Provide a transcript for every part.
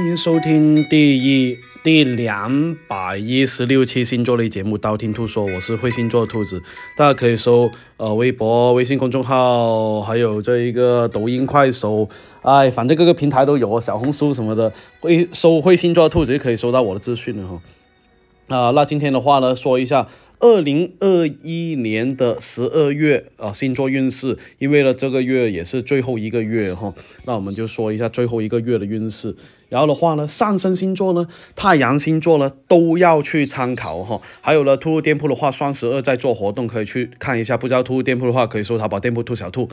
欢迎收听第一第两百一十六期星座类节目《道听途说》，我是会星座兔子，大家可以搜呃微博、微信公众号，还有这一个抖音、快手，哎，反正各个平台都有，小红书什么的，会搜会星座兔子就可以收到我的资讯了哈。啊，那今天的话呢，说一下。二零二一年的十二月啊，星座运势，因为呢这个月也是最后一个月哈，那我们就说一下最后一个月的运势。然后的话呢，上升星座呢，太阳星座呢都要去参考哈。还有呢，兔兔店铺的话，双十二在做活动，可以去看一下。不知道兔兔店铺的话，可以搜淘宝店铺兔小兔。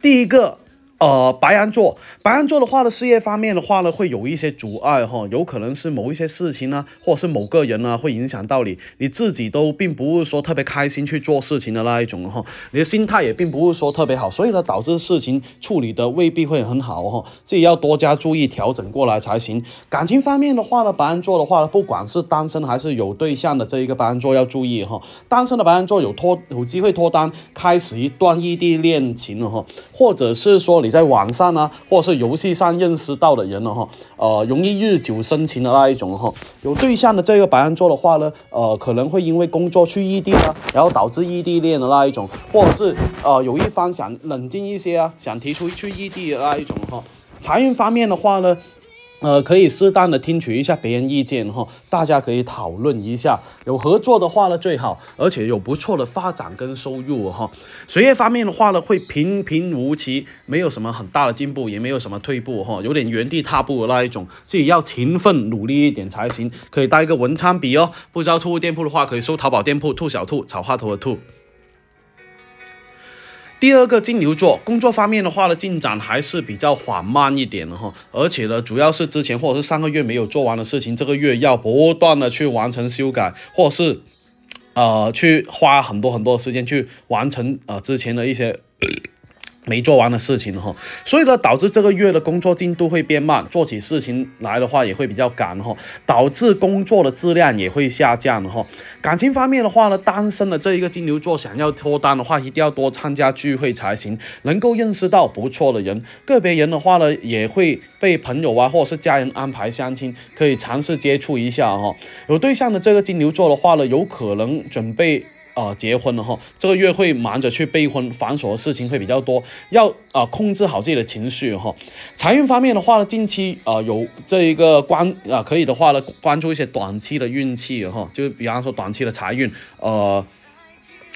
第一个。呃，白羊座，白羊座的话呢，事业方面的话呢，会有一些阻碍哈，有可能是某一些事情呢，或者是某个人呢，会影响到你，你自己都并不是说特别开心去做事情的那一种哈，你的心态也并不是说特别好，所以呢，导致事情处理的未必会很好哈，自己要多加注意调整过来才行。感情方面的话呢，白羊座的话呢，不管是单身还是有对象的这一个白羊座要注意哈，单身的白羊座有脱有机会脱单，开始一段异地恋情了哈，或者是说。你在网上呢，或者是游戏上认识到的人了哈，呃，容易日久生情的那一种哈。有对象的这个白羊座的话呢，呃，可能会因为工作去异地啊，然后导致异地恋的那一种，或者是呃，有一方想冷静一些啊，想提出去异地的那一种哈。财运方面的话呢。呃，可以适当的听取一下别人意见哈，大家可以讨论一下。有合作的话呢最好，而且有不错的发展跟收入哈。学业方面的话呢，会平平无奇，没有什么很大的进步，也没有什么退步哈，有点原地踏步的那一种，自己要勤奋努力一点才行。可以带一个文昌笔哦。不知道兔店铺的话，可以搜淘宝店铺兔小兔草花头的兔。第二个金牛座工作方面的话呢，进展还是比较缓慢一点的哈，而且呢，主要是之前或者是上个月没有做完的事情，这个月要不断的去完成修改，或是，呃，去花很多很多时间去完成呃之前的一些。没做完的事情哈，所以呢，导致这个月的工作进度会变慢，做起事情来的话也会比较赶哈，导致工作的质量也会下降哈。感情方面的话呢，单身的这一个金牛座想要脱单的话，一定要多参加聚会才行，能够认识到不错的人。个别人的话呢，也会被朋友啊或者是家人安排相亲，可以尝试接触一下哈。有对象的这个金牛座的话呢，有可能准备。呃，结婚了哈，这个月会忙着去备婚，繁琐的事情会比较多，要啊控制好自己的情绪哈。财运方面的话呢，近期啊有这一个关啊可以的话呢，关注一些短期的运气哈，就比方说短期的财运，呃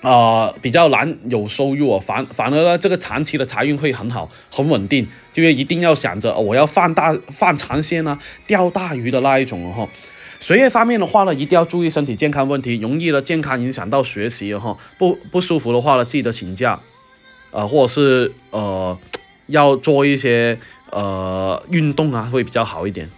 啊比较难有收入啊，反反而呢这个长期的财运会很好，很稳定，就一定要想着我要放大放长线啊，钓大鱼的那一种哈。学业方面的话呢，一定要注意身体健康问题，容易的健康影响到学习哈，不不舒服的话呢，记得请假，呃，或者是呃，要做一些呃运动啊，会比较好一点。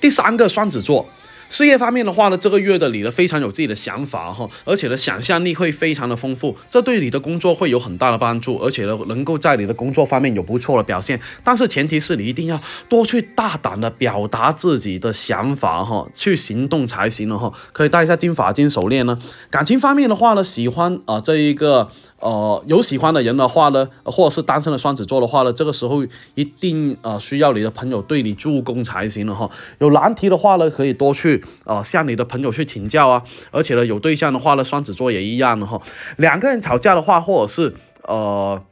第三个双子座。事业方面的话呢，这个月的你呢非常有自己的想法哈，而且呢想象力会非常的丰富，这对你的工作会有很大的帮助，而且呢能够在你的工作方面有不错的表现。但是前提是你一定要多去大胆的表达自己的想法哈，去行动才行了哈。可以戴一下金发金手链呢。感情方面的话呢，喜欢啊这一个。呃，有喜欢的人的话呢，或者是单身的双子座的话呢，这个时候一定呃需要你的朋友对你助攻才行了哈。有难题的话呢，可以多去呃向你的朋友去请教啊。而且呢，有对象的话呢，双子座也一样的哈。两个人吵架的话，或者是呃。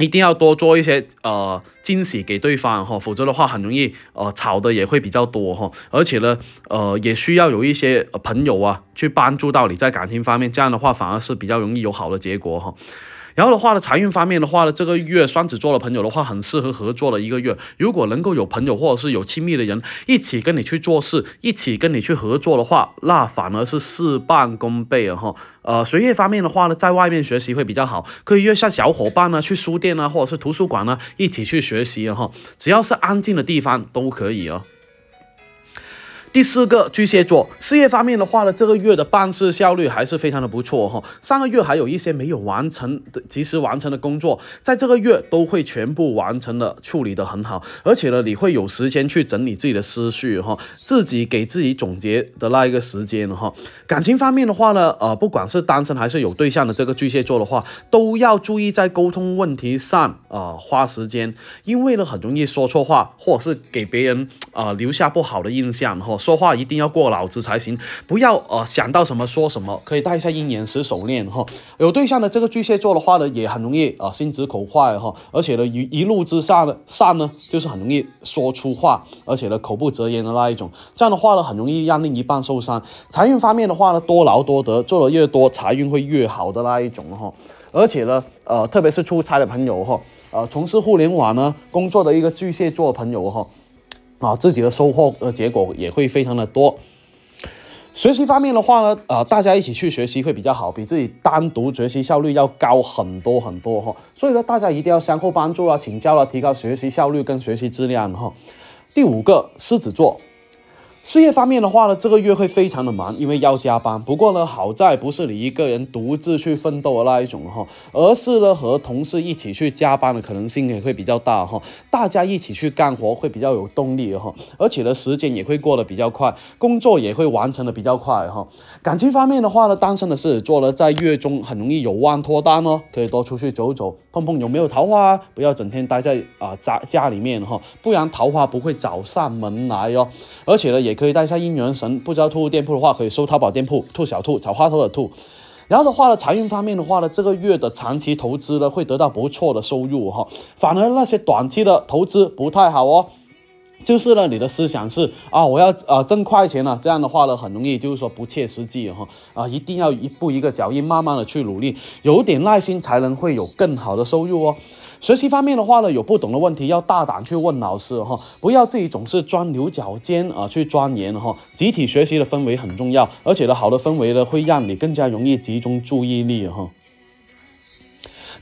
一定要多做一些呃惊喜给对方哈，否则的话很容易呃吵的也会比较多哈，而且呢呃也需要有一些朋友啊去帮助到你在感情方面，这样的话反而是比较容易有好的结果哈。然后的话呢，财运方面的话呢，这个月双子座的朋友的话，很适合合作的一个月。如果能够有朋友或者是有亲密的人一起跟你去做事，一起跟你去合作的话，那反而是事半功倍了哈。呃，学业方面的话呢，在外面学习会比较好，可以约下小伙伴呢去书店啊，或者是图书馆呢一起去学习哈。只要是安静的地方都可以哦。第四个巨蟹座事业方面的话呢，这个月的办事效率还是非常的不错哈。上个月还有一些没有完成的、及时完成的工作，在这个月都会全部完成了，处理的很好。而且呢，你会有时间去整理自己的思绪哈，自己给自己总结的那一个时间哈。感情方面的话呢，呃，不管是单身还是有对象的这个巨蟹座的话，都要注意在沟通问题上啊花时间，因为呢很容易说错话，或者是给别人啊留下不好的印象哈。说话一定要过脑子才行，不要呃想到什么说什么，可以带一下鹰眼石手链哈。有对象的这个巨蟹座的话呢，也很容易啊心直口快哈，而且呢一一路之下呢上呢就是很容易说出话，而且呢口不择言的那一种，这样的话呢很容易让另一半受伤。财运方面的话呢，多劳多得，做的越多财运会越好的那一种哈。而且呢呃特别是出差的朋友哈，呃从事互联网呢工作的一个巨蟹座朋友哈。啊，自己的收获呃结果也会非常的多。学习方面的话呢，呃，大家一起去学习会比较好，比自己单独学习效率要高很多很多哈。所以呢，大家一定要相互帮助啊，请教了，提高学习效率跟学习质量哈。第五个，狮子座。事业方面的话呢，这个月会非常的忙，因为要加班。不过呢，好在不是你一个人独自去奋斗的那一种哈，而是呢和同事一起去加班的可能性也会比较大哈。大家一起去干活会比较有动力哈，而且呢时间也会过得比较快，工作也会完成的比较快哈。感情方面的话呢，单身的狮子座呢在月中很容易有望脱单哦，可以多出去走走，碰碰有没有桃花，不要整天待在啊家家里面哈，不然桃花不会找上门来哦。而且呢也。可以带一下姻缘神，不知道兔店铺的话，可以搜淘宝店铺“兔小兔草花头”的兔。然后的话呢，财运方面的话呢，这个月的长期投资呢会得到不错的收入哈，反而那些短期的投资不太好哦。就是呢，你的思想是啊，我要啊挣快钱了，这样的话呢，很容易就是说不切实际哈啊，一定要一步一个脚印，慢慢的去努力，有点耐心才能会有更好的收入哦。学习方面的话呢，有不懂的问题要大胆去问老师哈，不要自己总是钻牛角尖啊去钻研哈。集体学习的氛围很重要，而且呢，好的氛围呢会让你更加容易集中注意力哈。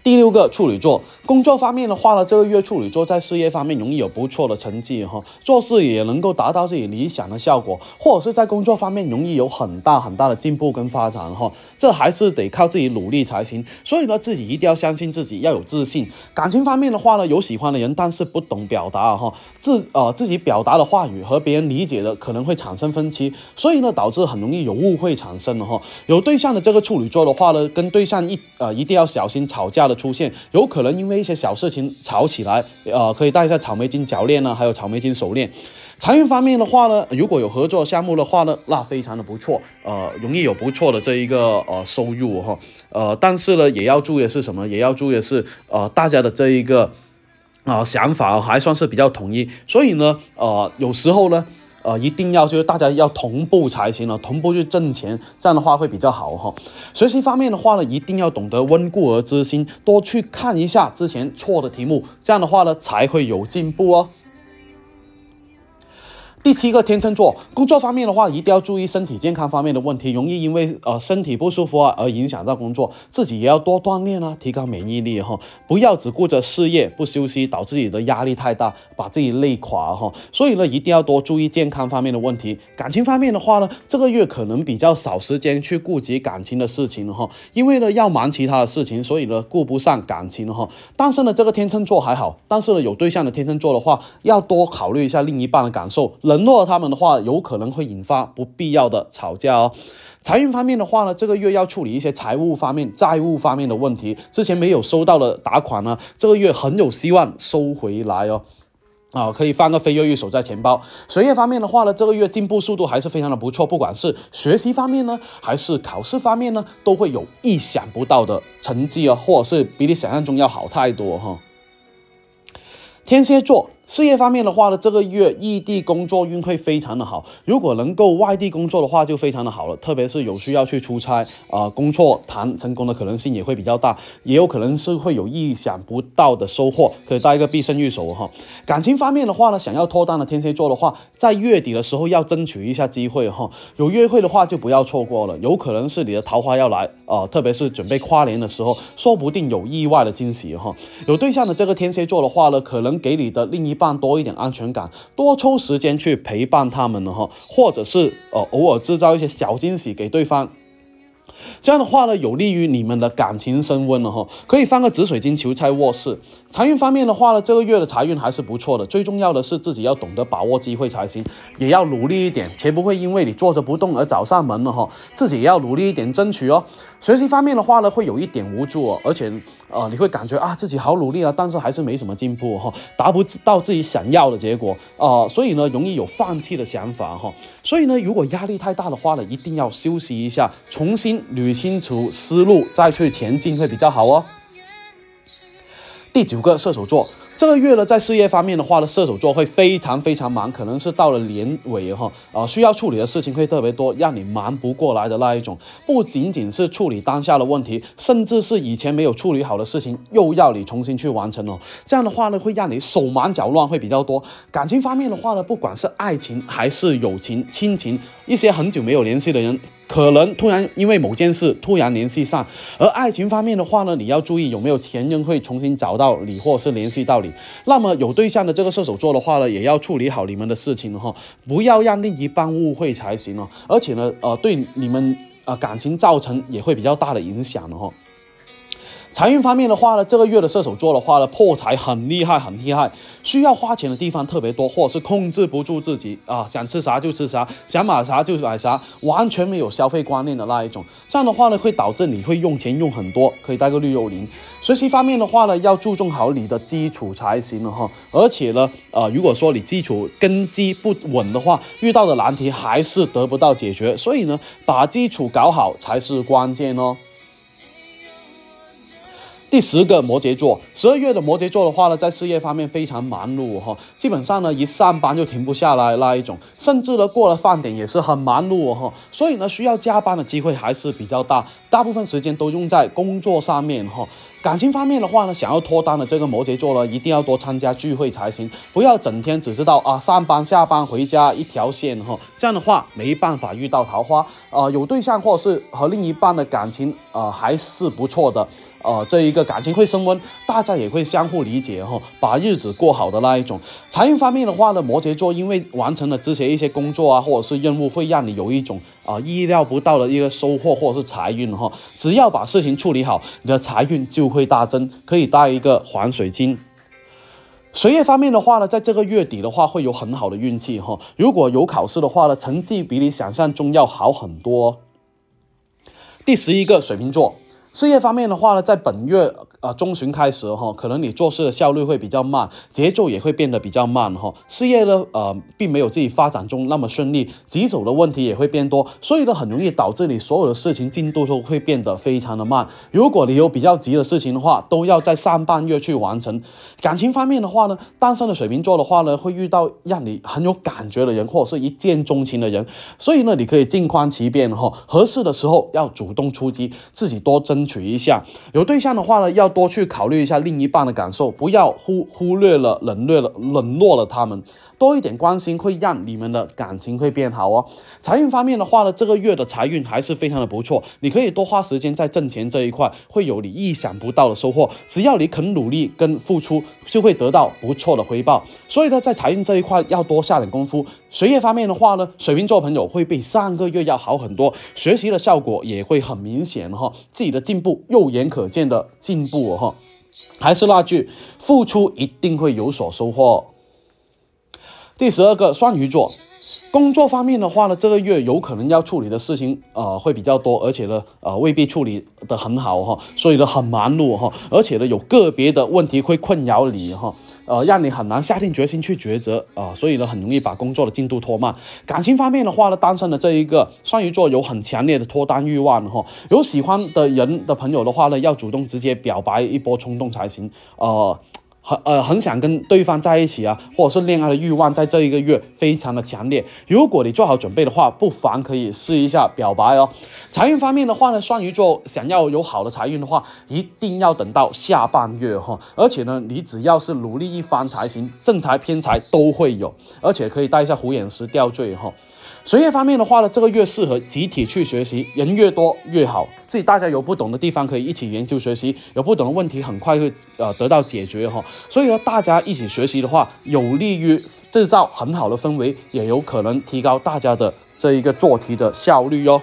第六个处女座，工作方面的话呢，这个月处女座在事业方面容易有不错的成绩哈，做事也能够达到自己理想的效果，或者是在工作方面容易有很大很大的进步跟发展哈，这还是得靠自己努力才行。所以呢，自己一定要相信自己，要有自信。感情方面的话呢，有喜欢的人，但是不懂表达哈，自呃自己表达的话语和别人理解的可能会产生分歧，所以呢，导致很容易有误会产生了哈。有对象的这个处女座的话呢，跟对象一呃一定要小心吵架的。出现有可能因为一些小事情吵起来，呃，可以带一下草莓金脚链呢，还有草莓金手链。财运方面的话呢，如果有合作项目的话呢，那非常的不错，呃，容易有不错的这一个呃收入哈，呃，但是呢，也要注意的是什么？也要注意的是，呃，大家的这一个啊想法还算是比较统一，所以呢，呃，有时候呢。呃，一定要就是大家要同步才行了，同步去挣钱，这样的话会比较好哈。学习方面的话呢，一定要懂得温故而知新，多去看一下之前错的题目，这样的话呢才会有进步哦。第七个天秤座，工作方面的话，一定要注意身体健康方面的问题，容易因为呃身体不舒服啊而影响到工作，自己也要多锻炼啊，提高免疫力哈，不要只顾着事业不休息，导致自己的压力太大，把自己累垮哈。所以呢，一定要多注意健康方面的问题。感情方面的话呢，这个月可能比较少时间去顾及感情的事情哈，因为呢要忙其他的事情，所以呢顾不上感情哈。但是呢这个天秤座还好，但是呢有对象的天秤座的话，要多考虑一下另一半的感受。冷落他们的话，有可能会引发不必要的吵架哦。财运方面的话呢，这个月要处理一些财务方面、债务方面的问题。之前没有收到的打款呢，这个月很有希望收回来哦。啊，可以放个飞跃玉手在钱包。学业方面的话呢，这个月进步速度还是非常的不错。不管是学习方面呢，还是考试方面呢，都会有意想不到的成绩哦，或者是比你想象中要好太多哈。天蝎座。事业方面的话呢，这个月异地工作运会非常的好。如果能够外地工作的话，就非常的好了。特别是有需要去出差啊，工作谈成功的可能性也会比较大，也有可能是会有意想不到的收获，可以带一个必胜玉手哈。感情方面的话呢，想要脱单的天蝎座的话，在月底的时候要争取一下机会哈。有约会的话就不要错过了，有可能是你的桃花要来啊。特别是准备跨年的时候，说不定有意外的惊喜哈。有对象的这个天蝎座的话呢，可能给你的另一半多一点安全感，多抽时间去陪伴他们了哈，或者是呃偶尔制造一些小惊喜给对方。这样的话呢，有利于你们的感情升温了哈。可以放个紫水晶球在卧室。财运方面的话呢，这个月的财运还是不错的。最重要的是自己要懂得把握机会才行，也要努力一点，且不会因为你坐着不动而找上门了哈。自己也要努力一点争取哦。学习方面的话呢，会有一点无助，哦，而且呃，你会感觉啊自己好努力啊，但是还是没什么进步哈，达不到自己想要的结果啊，所以呢，容易有放弃的想法哈。所以呢，如果压力太大的话呢，一定要休息一下，重新捋清楚思路，再去前进会比较好哦。第九个射手座，这个月呢，在事业方面的话呢，射手座会非常非常忙，可能是到了年尾哈，啊，需要处理的事情会特别多，让你忙不过来的那一种。不仅仅是处理当下的问题，甚至是以前没有处理好的事情，又要你重新去完成哦。这样的话呢，会让你手忙脚乱，会比较多。感情方面的话呢，不管是爱情还是友情、亲情，一些很久没有联系的人。可能突然因为某件事突然联系上，而爱情方面的话呢，你要注意有没有前任会重新找到你，或是联系到你。那么有对象的这个射手座的话呢，也要处理好你们的事情哈，不要让另一半误会才行哦。而且呢，呃，对你们呃感情造成也会比较大的影响的哈。财运方面的话呢，这个月的射手座的话呢，破财很厉害，很厉害，需要花钱的地方特别多，或者是控制不住自己啊，想吃啥就吃啥，想买啥就买啥，完全没有消费观念的那一种。这样的话呢，会导致你会用钱用很多，可以带个绿幽灵。学习方面的话呢，要注重好你的基础才行了哈。而且呢，呃，如果说你基础根基不稳的话，遇到的难题还是得不到解决。所以呢，把基础搞好才是关键哦。第十个摩羯座，十二月的摩羯座的话呢，在事业方面非常忙碌哈，基本上呢一上班就停不下来那一种，甚至呢过了饭点也是很忙碌哈，所以呢需要加班的机会还是比较大，大部分时间都用在工作上面哈。感情方面的话呢，想要脱单的这个摩羯座呢，一定要多参加聚会才行，不要整天只知道啊上班下班回家一条线哈，这样的话没办法遇到桃花啊，有对象或者是和另一半的感情啊还是不错的。呃，这一个感情会升温，大家也会相互理解哈，把日子过好的那一种。财运方面的话呢，摩羯座因为完成了之前一些工作啊，或者是任务，会让你有一种啊意料不到的一个收获或者是财运哈。只要把事情处理好，你的财运就会大增，可以带一个黄水晶。学业方面的话呢，在这个月底的话会有很好的运气哈。如果有考试的话呢，成绩比你想象中要好很多。第十一个水瓶座。事业方面的话呢，在本月啊中旬开始哈，可能你做事的效率会比较慢，节奏也会变得比较慢哈。事业呢，呃，并没有自己发展中那么顺利，棘手的问题也会变多，所以呢，很容易导致你所有的事情进度都会变得非常的慢。如果你有比较急的事情的话，都要在上半月去完成。感情方面的话呢，单身的水瓶座的话呢，会遇到让你很有感觉的人，或者是一见钟情的人，所以呢，你可以静观其变哈，合适的时候要主动出击，自己多争。取一下，有对象的话呢，要多去考虑一下另一半的感受，不要忽忽略了、冷略了、冷落了他们，多一点关心会让你们的感情会变好哦。财运方面的话呢，这个月的财运还是非常的不错，你可以多花时间在挣钱这一块，会有你意想不到的收获。只要你肯努力跟付出，就会得到不错的回报。所以呢，在财运这一块要多下点功夫。学业方面的话呢，水瓶座朋友会比上个月要好很多，学习的效果也会很明显哈，自己的进步肉眼可见的进步哈。还是那句，付出一定会有所收获。第十二个双鱼座。工作方面的话呢，这个月有可能要处理的事情，呃，会比较多，而且呢，呃，未必处理的很好哈，所以呢，很忙碌哈，而且呢，有个别的问题会困扰你哈，呃，让你很难下定决心去抉择啊，所以呢，很容易把工作的进度拖慢。感情方面的话呢，单身的这一个双鱼座有很强烈的脱单欲望哈，有喜欢的人的朋友的话呢，要主动直接表白一波冲动才行，呃。很呃很想跟对方在一起啊，或者是恋爱的欲望在这一个月非常的强烈。如果你做好准备的话，不妨可以试一下表白哦。财运方面的话呢，双鱼座想要有好的财运的话，一定要等到下半月哈。而且呢，你只要是努力一番才行，正财偏财都会有，而且可以带一下虎眼石吊坠哈。学业方面的话呢，这个月适合集体去学习，人越多越好。自己大家有不懂的地方可以一起研究学习，有不懂的问题很快会呃得到解决哈。所以呢，大家一起学习的话，有利于制造很好的氛围，也有可能提高大家的这一个做题的效率哟。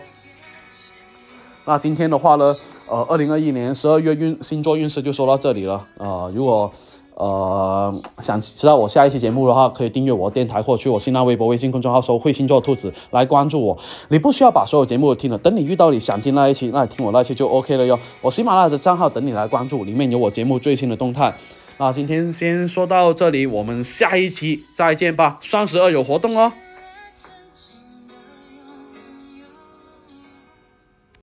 那今天的话呢，呃，二零二一年十二月运星座运势就说到这里了。呃，如果呃，想知道我下一期节目的话，可以订阅我电台或去我新浪微博、微信公众号搜“会星座兔子”来关注我。你不需要把所有节目都听了，等你遇到你想听那一期，那你听我那期就 OK 了哟。我喜马拉雅的账号等你来关注，里面有我节目最新的动态。那今天先说到这里，我们下一期再见吧。双十二有活动哦。